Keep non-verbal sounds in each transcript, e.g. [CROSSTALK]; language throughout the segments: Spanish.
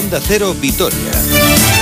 Onda Cero Vitoria.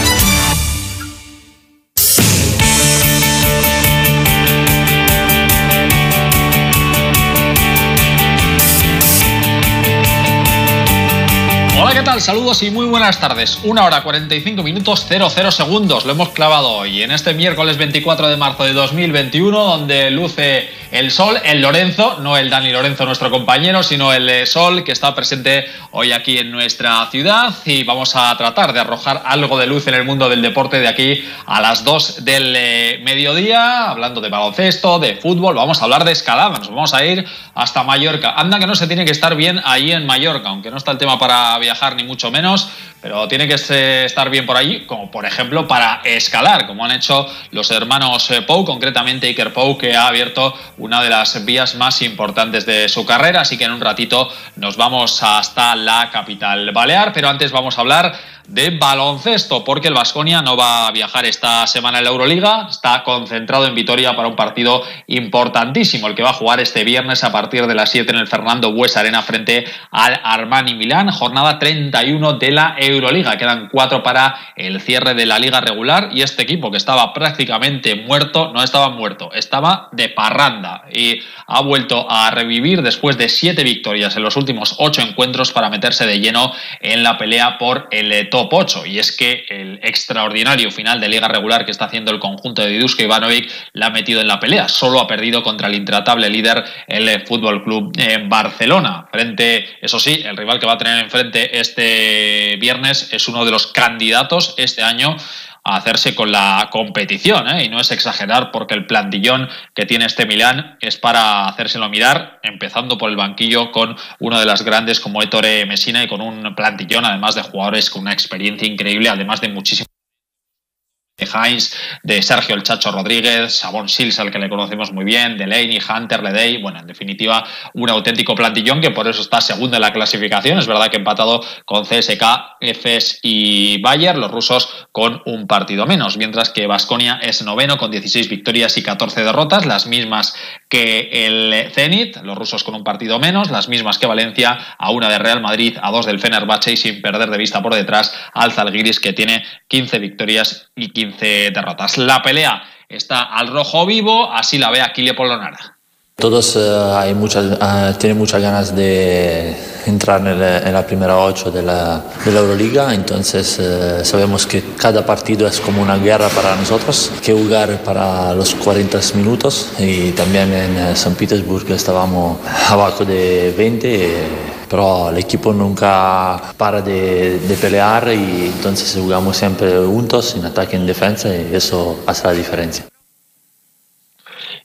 Saludos y muy buenas tardes. Una hora 45 minutos 00 segundos. Lo hemos clavado hoy en este miércoles 24 de marzo de 2021, donde luce el sol, el Lorenzo, no el Dani Lorenzo, nuestro compañero, sino el eh, sol que está presente hoy aquí en nuestra ciudad. Y vamos a tratar de arrojar algo de luz en el mundo del deporte de aquí a las 2 del eh, mediodía, hablando de baloncesto, de fútbol. Vamos a hablar de escalada. Nos vamos a ir hasta Mallorca. Anda que no se tiene que estar bien ahí en Mallorca, aunque no está el tema para viajar ni mucho menos, pero tiene que estar bien por allí, como por ejemplo para escalar, como han hecho los hermanos eh, Pou, concretamente Iker Pou, que ha abierto una de las vías más importantes de su carrera, así que en un ratito nos vamos hasta la capital balear, pero antes vamos a hablar de baloncesto, porque el Vasconia no va a viajar esta semana en la Euroliga, está concentrado en Vitoria para un partido importantísimo, el que va a jugar este viernes a partir de las 7 en el Fernando Bues Arena frente al Armani Milán, jornada 31 de la Euroliga. Quedan cuatro para el cierre de la liga regular y este equipo que estaba prácticamente muerto, no estaba muerto, estaba de parranda y ha vuelto a revivir después de siete victorias en los últimos ocho encuentros para meterse de lleno en la pelea por el top 8. Y es que el extraordinario final de liga regular que está haciendo el conjunto de Didusko Ivanovic la ha metido en la pelea. Solo ha perdido contra el intratable líder el Fútbol Club Barcelona. Frente, eso sí, el rival que va a tener enfrente este viernes es uno de los candidatos este año a hacerse con la competición, ¿eh? y no es exagerar porque el plantillón que tiene este Milán es para hacérselo mirar, empezando por el banquillo con uno de las grandes como Ettore Messina y con un plantillón además de jugadores con una experiencia increíble, además de muchísimo de Heinz, de Sergio El Chacho Rodríguez, Sabón Sils, al que le conocemos muy bien, Delaney, Hunter, Ledey, bueno, en definitiva, un auténtico plantillón que por eso está segundo en la clasificación. Es verdad que empatado con CSK, EFES y Bayer, los rusos con un partido menos, mientras que Vasconia es noveno con 16 victorias y 14 derrotas, las mismas que el Zenit, los rusos con un partido menos, las mismas que Valencia, a una de Real Madrid, a dos del Fenerbahce y sin perder de vista por detrás al Zalgiris que tiene 15 victorias y 15 derrotas. La pelea está al rojo vivo, así la ve Aquile Polonara. Todos uh, hay muchas, uh, tienen muchas ganas de entrar en la, primera ocho de la, de Euroliga, entonces uh, sabemos que cada partido es como una guerra para nosotros, que jugar para los 40 minutos y también en San Petersburgo estábamos abajo de 20 pero el equipo nunca para de, de, pelear y entonces jugamos siempre juntos en ataque y en defensa y eso hace la diferencia.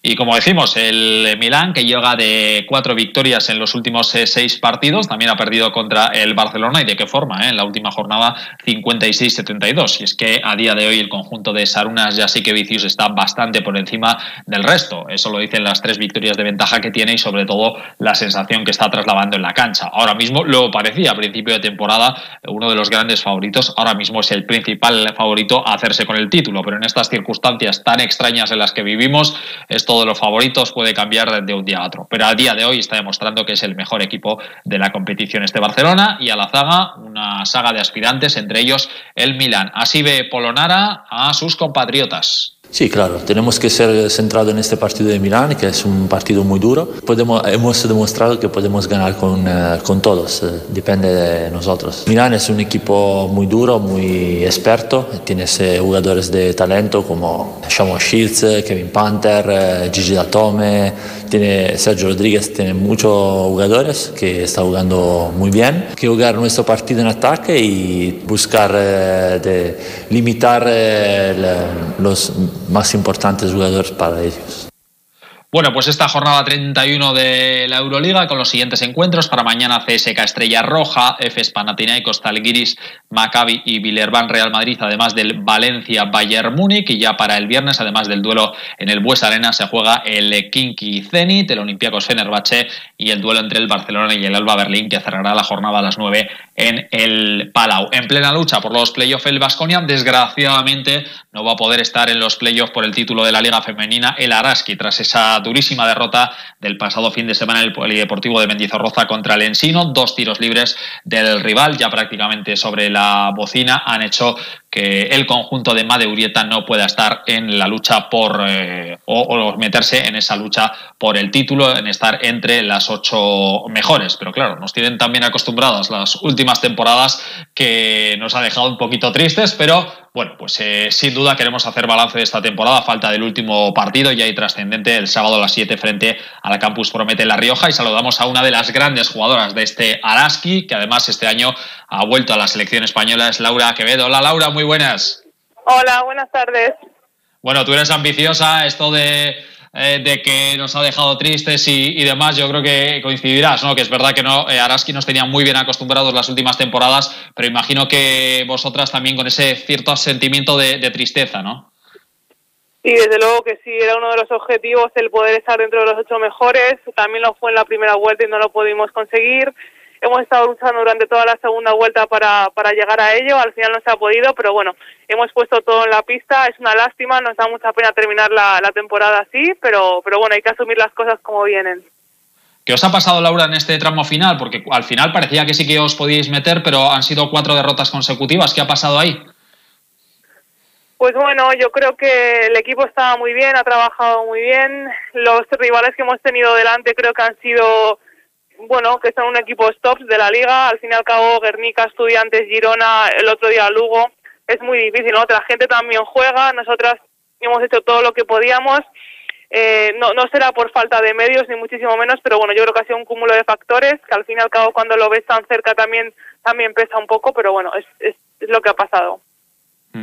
Y como decimos, el Milán, que llega de cuatro victorias en los últimos eh, seis partidos, también ha perdido contra el Barcelona. ¿Y de qué forma? Eh? En la última jornada, 56-72. Y es que a día de hoy el conjunto de Sarunas ya sí que Vicius está bastante por encima del resto. Eso lo dicen las tres victorias de ventaja que tiene y sobre todo la sensación que está trasladando en la cancha. Ahora mismo lo parecía a principio de temporada uno de los grandes favoritos. Ahora mismo es el principal favorito a hacerse con el título. Pero en estas circunstancias tan extrañas en las que vivimos, esto de los favoritos puede cambiar de un día a otro. Pero a día de hoy está demostrando que es el mejor equipo de la competición este Barcelona y a la zaga una saga de aspirantes, entre ellos el Milan. Así ve Polonara a sus compatriotas. Sí, claro, tenemos que ser centrados en este partido de Milán, que es un partido muy duro. Podemos, hemos demostrado que podemos ganar con, uh, con todos, uh, depende de nosotros. Milán es un equipo muy duro, muy experto, tiene jugadores de talento como Shamo Shields, Kevin Panther, uh, Gigi Datome, tiene Sergio Rodríguez, tiene muchos jugadores que está jugando muy bien. Que jugar nuestro partido en ataque y buscar de limitar los más importantes jugadores para ellos. Bueno, pues esta jornada 31 de la Euroliga con los siguientes encuentros. Para mañana CSK Estrella Roja, Efes Panathinaikos, Talgiris, Maccabi y Villerban Real Madrid, además del Valencia Bayern Múnich. Y ya para el viernes, además del duelo en el Bues Arena, se juega el Kinky Zenit, el Olympiacos Fenerbahce y el duelo entre el Barcelona y el Alba Berlín, que cerrará la jornada a las 9 en el Palau. En plena lucha por los playoffs, el Vasconia, desgraciadamente, no va a poder estar en los playoffs por el título de la Liga Femenina, el Araski, tras esa durísima derrota del pasado fin de semana en el Polideportivo de Mendizorroza contra el Ensino. Dos tiros libres del rival, ya prácticamente sobre la bocina, han hecho que el conjunto de Madeurieta no pueda estar en la lucha por eh, o, meterse en esa lucha por el título, en estar entre las ocho mejores. Pero claro, nos tienen también acostumbradas las últimas temporadas que nos ha dejado un poquito tristes, pero bueno, pues eh, sin duda queremos hacer balance de esta temporada, falta del último partido y hay trascendente el sábado a las 7 frente a la Campus Promete La Rioja y saludamos a una de las grandes jugadoras de este Araski, que además este año ha vuelto a la selección española, es Laura Quevedo. Hola Laura, muy buenas. Hola, buenas tardes. Bueno, tú eres ambiciosa, esto de eh, de que nos ha dejado tristes y, demás, yo creo que coincidirás, ¿no? Que es verdad que no, eh, Araski nos tenía muy bien acostumbrados las últimas temporadas, pero imagino que vosotras también con ese cierto sentimiento de, tristeza, ¿no? Sí, desde luego que sí, era uno de los objetivos el poder estar dentro de los ocho mejores. También lo fue en la primera vuelta y no lo pudimos conseguir hemos estado luchando durante toda la segunda vuelta para, para llegar a ello, al final no se ha podido, pero bueno, hemos puesto todo en la pista, es una lástima, nos da mucha pena terminar la, la temporada así, pero, pero bueno, hay que asumir las cosas como vienen. ¿Qué os ha pasado, Laura, en este tramo final? Porque al final parecía que sí que os podíais meter, pero han sido cuatro derrotas consecutivas. ¿Qué ha pasado ahí? Pues bueno, yo creo que el equipo estaba muy bien, ha trabajado muy bien. Los rivales que hemos tenido delante creo que han sido bueno, que son un equipo tops de la liga. Al fin y al cabo, Guernica, Estudiantes, Girona, el otro día Lugo. Es muy difícil, ¿no? Otra gente también juega. Nosotras hemos hecho todo lo que podíamos. Eh, no, no será por falta de medios, ni muchísimo menos, pero bueno, yo creo que ha sido un cúmulo de factores que al fin y al cabo cuando lo ves tan cerca también, también pesa un poco, pero bueno, es, es, es lo que ha pasado.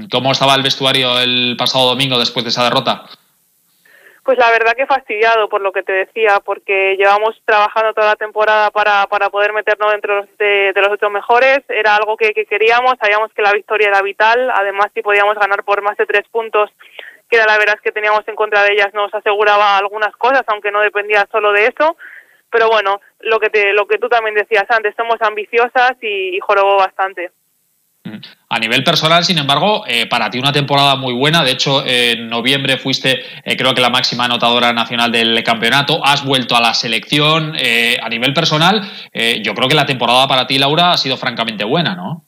¿Cómo estaba el vestuario el pasado domingo después de esa derrota? Pues la verdad que fastidiado por lo que te decía, porque llevamos trabajando toda la temporada para, para poder meternos dentro de, los ocho mejores. Era algo que, queríamos, sabíamos que la victoria era vital. Además, si podíamos ganar por más de tres puntos, que era la verdad que teníamos en contra de ellas, nos aseguraba algunas cosas, aunque no dependía solo de eso. Pero bueno, lo que, te, lo que tú también decías antes, somos ambiciosas y, y jorobó bastante. A nivel personal, sin embargo, eh, para ti una temporada muy buena. De hecho, en noviembre fuiste, eh, creo que la máxima anotadora nacional del campeonato. Has vuelto a la selección. Eh, a nivel personal, yo creo que la temporada para ti, Laura, ha sido francamente buena, ¿no?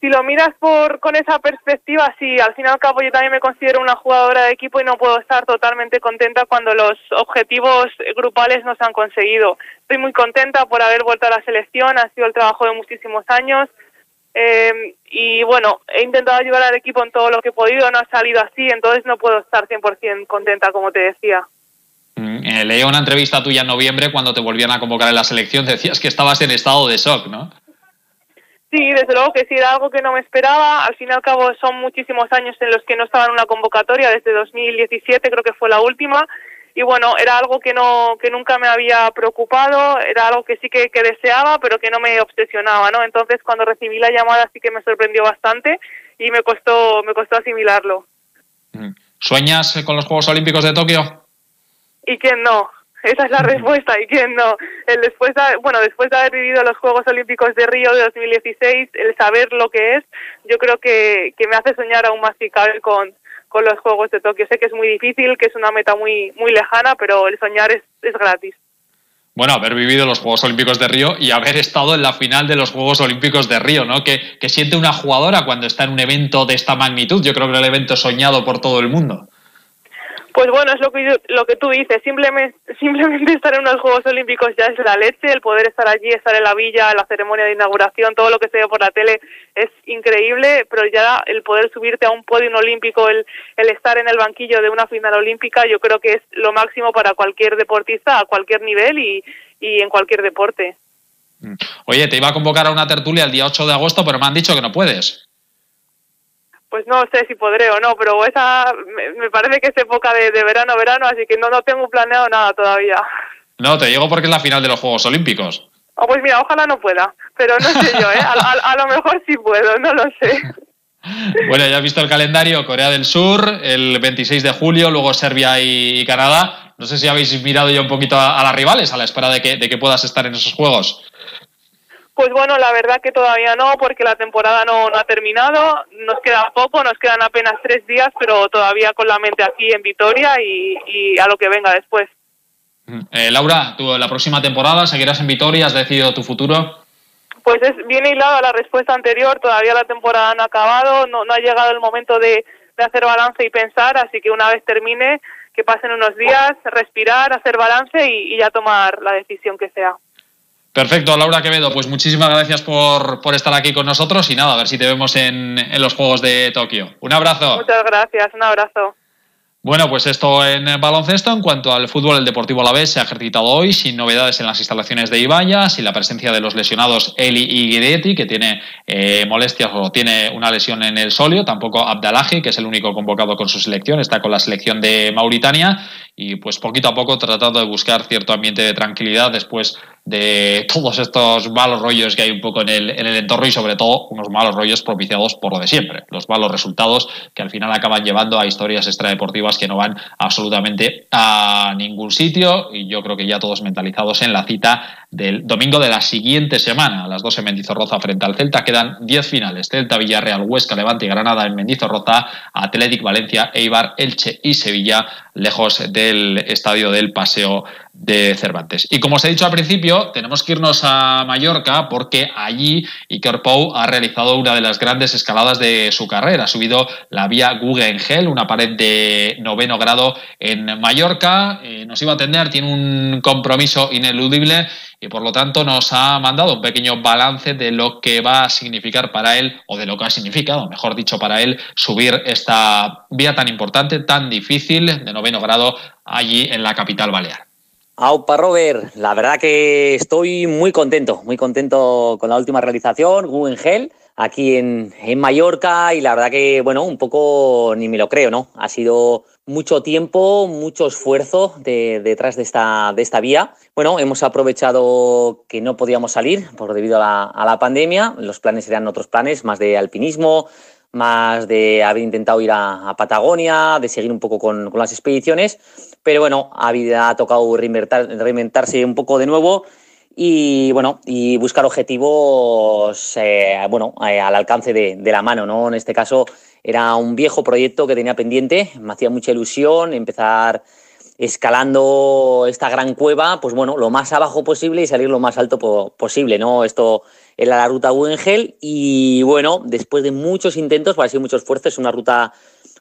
Si lo miras por con esa perspectiva, sí. Al fin y al cabo, yo también me considero una jugadora de equipo y no puedo estar totalmente contenta cuando los objetivos grupales no se han conseguido. Estoy muy contenta por haber vuelto a la selección. Ha sido el trabajo de muchísimos años eh, y bueno, he intentado ayudar al equipo en todo lo que he podido, no ha salido así, entonces no puedo estar 100% contenta, como te decía. Mm, eh, leí una entrevista tuya en noviembre cuando te volvían a convocar en la selección, decías que estabas en estado de shock, ¿no? Sí, desde luego que sí, era algo que no me esperaba. Al fin y al cabo son muchísimos años en los que no estaba en una convocatoria, desde 2017 creo que fue la última, y bueno, era algo que no que nunca me había preocupado, era algo que sí que, deseaba, pero que no me obsesionaba, ¿no? Entonces, cuando recibí la llamada sí que me sorprendió bastante y me costó me costó asimilarlo. ¿Sueñas con los Juegos Olímpicos de Tokio? ¿Y quién no? Esa es la respuesta, ¿y quién no? El después de, bueno, después de haber vivido los Juegos Olímpicos de Río de 2016, el saber lo que es, yo creo que, que me hace soñar aún más si cabe con, con los Juegos de Tokio. Sé que es muy difícil, que es una meta muy, muy lejana, pero el soñar es, es gratis. Bueno, haber vivido los Juegos Olímpicos de Río y haber estado en la final de los Juegos Olímpicos de Río, ¿no? Que, que siente una jugadora cuando está en un evento de esta magnitud. Yo creo que el evento soñado por todo el mundo. Pues bueno, es lo que, lo que tú dices, simplemente, [LAUGHS] simplemente estar en unos Juegos Olímpicos ya es la leche, el poder estar allí, estar en la villa, la ceremonia de inauguración, todo lo que se ve por la tele es increíble, pero ya el poder subirte a un podio olímpico, el, el estar en el banquillo de una final olímpica, yo creo que es lo máximo para cualquier deportista a cualquier nivel y, y en cualquier deporte. Mm. Oye, te iba a convocar a una tertulia el día 8 de agosto, pero me han dicho que no puedes pues no sé si podré o no, pero esa me, parece que es época de, verano, verano, así que no, no tengo planeado nada todavía. No, te digo porque es la final de los Juegos Olímpicos. Oh, pues mira, ojalá no pueda, pero no sé yo, ¿eh? a, lo mejor sí puedo, no lo sé. [LAUGHS] Bueno, ya has visto el calendario, Corea del Sur, el 26 de julio, luego Serbia y, Canadá. No sé si habéis mirado ya un poquito a, las rivales a la espera de que, de que puedas estar en esos juegos. Pues bueno, la verdad que todavía no, porque la temporada no, no ha terminado. Nos queda poco, nos quedan apenas tres días, pero todavía con la mente aquí en Vitoria y, y a lo que venga después. Eh, Laura, ¿tú la próxima temporada seguirás en Vitoria? ¿Has decidido tu futuro? Pues es, viene hilado a la respuesta anterior, todavía la temporada no ha acabado, no, no ha llegado el momento de, de hacer balance y pensar, así que una vez termine, que pasen unos días, respirar, hacer balance y, y ya tomar la decisión que sea. Perfecto, Laura Quevedo, pues muchísimas gracias por, por, estar aquí con nosotros y nada, a ver si te vemos en, en los Juegos de Tokio. Un abrazo. Muchas gracias, un abrazo. Bueno, pues esto en baloncesto. En cuanto al fútbol, el Deportivo Alavés se ha ejercitado hoy sin novedades en las instalaciones de Ibaya, sin la presencia de los lesionados Eli y Guidetti, que tiene eh, molestias o tiene una lesión en el solio. Tampoco Abdalaji, que es el único convocado con su selección, está con la selección de Mauritania. Y pues poquito a poco tratando de buscar cierto ambiente de tranquilidad después de todos estos malos rollos que hay un poco en el, en el entorno y sobre todo unos malos rollos propiciados por lo de siempre, los malos resultados que al final acaban llevando a historias extradeportivas que no van absolutamente a ningún sitio y yo creo que ya todos mentalizados en la cita del domingo de la siguiente semana, a las 12 en Mendizorroza frente al Celta, quedan 10 finales, Celta, Villarreal, Huesca, Levante y Granada en Mendizorroza, Athletic, Valencia, Eibar, Elche y Sevilla, lejos del estadio del Paseo de Cervantes. Y como os he dicho al principio, tenemos que irnos a Mallorca porque allí Iker Pou ha realizado una de las grandes escaladas de su carrera. Ha subido la vía Guggenheim, una pared de noveno grado en Mallorca. Eh, nos iba a atender, tiene un compromiso ineludible y por lo tanto nos ha mandado un pequeño balance de lo que va a significar para él, o de lo que ha significado, mejor dicho, para él, subir esta vía tan importante, tan difícil, de noveno grado, allí en la capital balear. Aupa Robert, la verdad que estoy muy contento, muy contento con la última realización, Guggenheim, aquí en, en Mallorca y la verdad que, bueno, un poco ni me lo creo, ¿no? Ha sido mucho tiempo, mucho esfuerzo de, detrás de esta, de esta vía. Bueno, hemos aprovechado que no podíamos salir por debido a la, pandemia. Los planes eran otros planes, más de alpinismo, más de haber intentado ir a, Patagonia, de seguir un poco con, con, las expediciones. Pero bueno, ha, ha tocado reinventar, reinventarse un poco de nuevo y bueno, y buscar objetivos eh, bueno, eh, al alcance de, la mano, ¿no? En este caso era un viejo proyecto que tenía pendiente, me hacía mucha ilusión empezar escalando esta gran cueva, pues bueno, lo más abajo posible y salir lo más alto po posible, ¿no? Esto era la ruta Guggenheim y bueno, después de muchos intentos, para ser mucho esfuerzo, es una ruta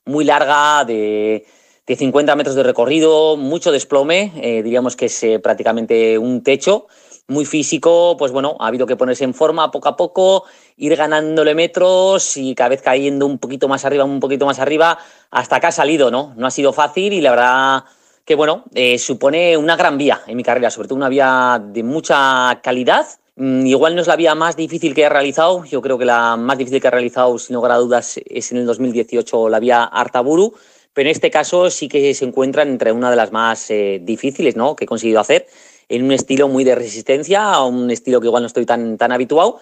muy larga de, de 50 metros de recorrido, mucho desplome, eh, diríamos que es prácticamente un techo, muy físico, pues bueno, ha habido que ponerse en forma poco a poco, ir ganándole metros y cada vez cayendo un poquito más arriba, un poquito más arriba, hasta que ha salido, ¿no? No ha sido fácil y la verdad que, bueno, eh, supone una gran vía en mi carrera, sobre todo una vía de mucha calidad. Mm, igual no es la vía más difícil que he realizado, yo creo que la más difícil que he realizado, sin lugar a dudas, es en el 2018 la vía Artaburu, pero en este caso sí que se encuentra entre una de las más eh, difíciles ¿no? que he conseguido hacer en un estilo muy de resistencia, un estilo que igual no estoy tan, tan habituado.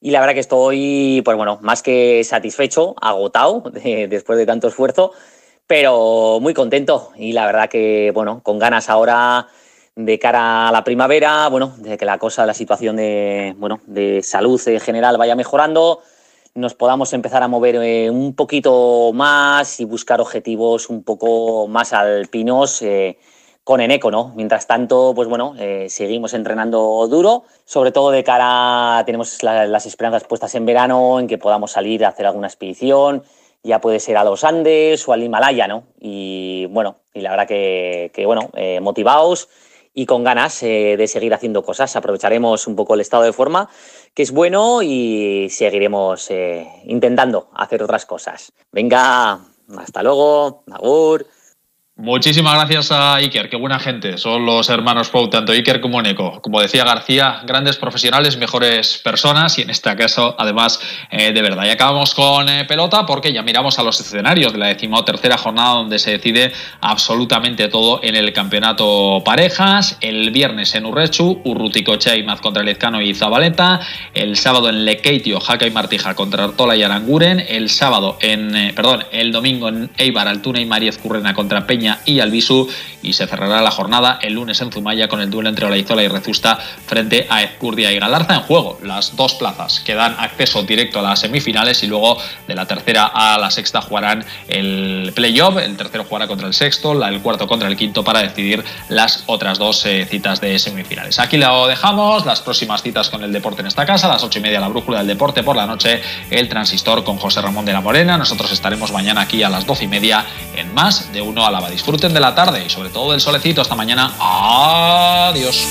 Y la verdad que estoy, pues bueno, más que satisfecho, agotado [LAUGHS] de, después de tanto esfuerzo, pero muy contento. Y la verdad que, bueno, con ganas ahora de cara a la primavera, bueno, de que la cosa, la situación de, bueno, de salud en general vaya mejorando, nos podamos empezar a mover eh, un poquito más y buscar objetivos un poco más alpinos. Eh, con Eneco, ¿no? Mientras tanto, pues bueno, eh, seguimos entrenando duro, sobre todo de cara, tenemos la, las esperanzas puestas en verano, en que podamos salir a hacer alguna expedición, ya puede ser a los Andes o al Himalaya, ¿no? Y bueno, y la verdad que, que bueno, eh, y con ganas eh, de seguir haciendo cosas. Aprovecharemos un poco el estado de forma, que es bueno, y seguiremos eh, intentando hacer otras cosas. Venga, hasta luego, Nagur. Muchísimas gracias a Iker, qué buena gente. Son los hermanos Pou, tanto Iker como Neko. Como decía García, grandes profesionales, mejores personas y en este caso, además, eh, de verdad. Y acabamos con eh, pelota porque ya miramos a los escenarios de la decimotercera jornada donde se decide absolutamente todo en el campeonato parejas. El viernes en Urrechu, Urruticoche y Maz contra Lezcano y Zabaleta. El sábado en Lekeitio, Jaca y Martija contra Artola y Aranguren. El sábado en, eh, perdón, el domingo en Eibar, Altuna y Mariez Currena contra Peña y Albisu y se cerrará la jornada el lunes en Zumaya con el duelo entre Olaizola y Rezusta frente a Ezcurdia y Galarza en juego. Las dos plazas que dan acceso directo a las semifinales y luego de la tercera a la sexta jugarán el playoff, el tercero jugará contra el sexto, el cuarto contra el quinto para decidir las otras dos eh, citas de semifinales. Aquí lo dejamos, las próximas citas con el deporte en esta casa, a las ocho y media la brújula del deporte por la noche, el transistor con José Ramón de la Morena. Nosotros estaremos mañana aquí a las doce y media en más de uno a la Disfruten de la tarde y sobre todo del solecito. Hasta mañana. Adiós.